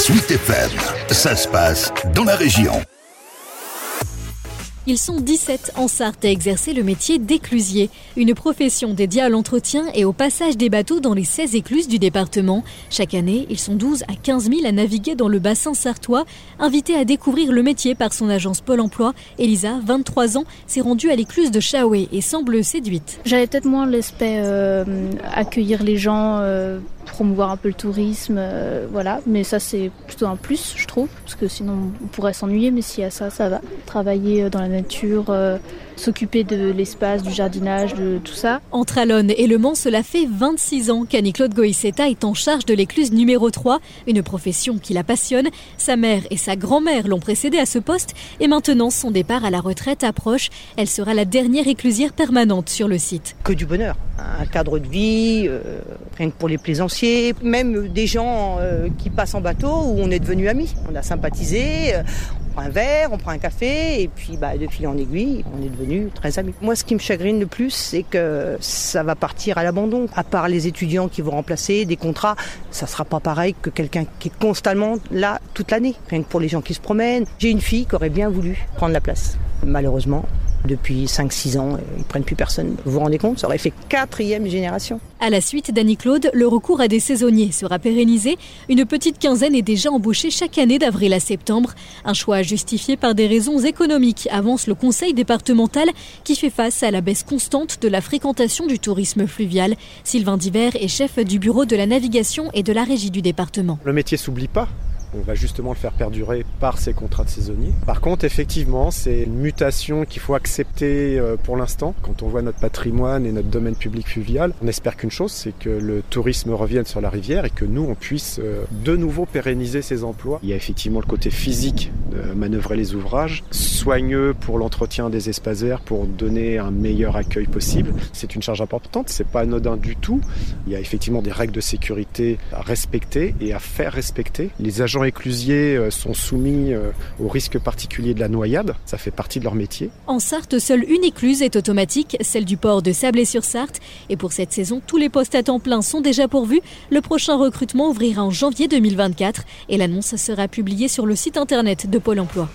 Suite FM, ça se passe dans la région. Ils sont 17 en Sarthe à exercer le métier d'éclusier, une profession dédiée à l'entretien et au passage des bateaux dans les 16 écluses du département. Chaque année, ils sont 12 à 15 000 à naviguer dans le bassin sartois. Invitée à découvrir le métier par son agence Pôle emploi, Elisa, 23 ans, s'est rendue à l'écluse de Chaoué et semble séduite. J'avais peut-être moins l'aspect euh, accueillir les gens. Euh, promouvoir un peu le tourisme, euh, voilà. Mais ça, c'est plutôt un plus, je trouve, parce que sinon, on pourrait s'ennuyer, mais s'il y a ça, ça va. Travailler dans la nature, euh, s'occuper de l'espace, du jardinage, de tout ça. Entre Alonne et Le Mans, cela fait 26 ans qu'Annie-Claude Goïseta est en charge de l'écluse numéro 3, une profession qui la passionne. Sa mère et sa grand-mère l'ont précédée à ce poste et maintenant son départ à la retraite approche. Elle sera la dernière éclusière permanente sur le site. Que du bonheur, un cadre de vie, euh, rien que pour les plaisanciers, même des gens euh, qui passent en bateau où on est devenus amis. On a sympathisé, euh, on prend un verre, on prend un café, et puis bah, de fil en aiguille, on est devenus très amis. Moi, ce qui me chagrine le plus, c'est que ça va partir à l'abandon. À part les étudiants qui vont remplacer des contrats, ça sera pas pareil que quelqu'un qui est constamment là toute l'année. Rien que pour les gens qui se promènent. J'ai une fille qui aurait bien voulu prendre la place. Malheureusement, depuis 5-6 ans, ils prennent plus personne. Vous vous rendez compte? Ça aurait fait quatrième génération. À la suite d'Annie-Claude, le recours à des saisonniers sera pérennisé. Une petite quinzaine est déjà embauchée chaque année d'avril à septembre. Un choix justifié par des raisons économiques, avance le conseil départemental qui fait face à la baisse constante de la fréquentation du tourisme fluvial. Sylvain Diver est chef du bureau de la navigation et de la régie du département. Le métier s'oublie pas on va justement le faire perdurer par ces contrats de saisonniers. Par contre, effectivement, c'est une mutation qu'il faut accepter euh, pour l'instant. Quand on voit notre patrimoine et notre domaine public fluvial, on espère qu'une chose, c'est que le tourisme revienne sur la rivière et que nous, on puisse euh, de nouveau pérenniser ces emplois. Il y a effectivement le côté physique de manœuvrer les ouvrages, soigneux pour l'entretien des espaces verts, pour donner un meilleur accueil possible. C'est une charge importante, c'est pas anodin du tout. Il y a effectivement des règles de sécurité à respecter et à faire respecter. Les agents éclusiers euh, sont soumis euh, au risque particulier de la noyade. Ça fait partie de leur métier. En Sarthe, seule une écluse est automatique, celle du port de Sablé-sur-Sarthe. Et pour cette saison, tous les postes à temps plein sont déjà pourvus. Le prochain recrutement ouvrira en janvier 2024 et l'annonce sera publiée sur le site internet de Pôle emploi.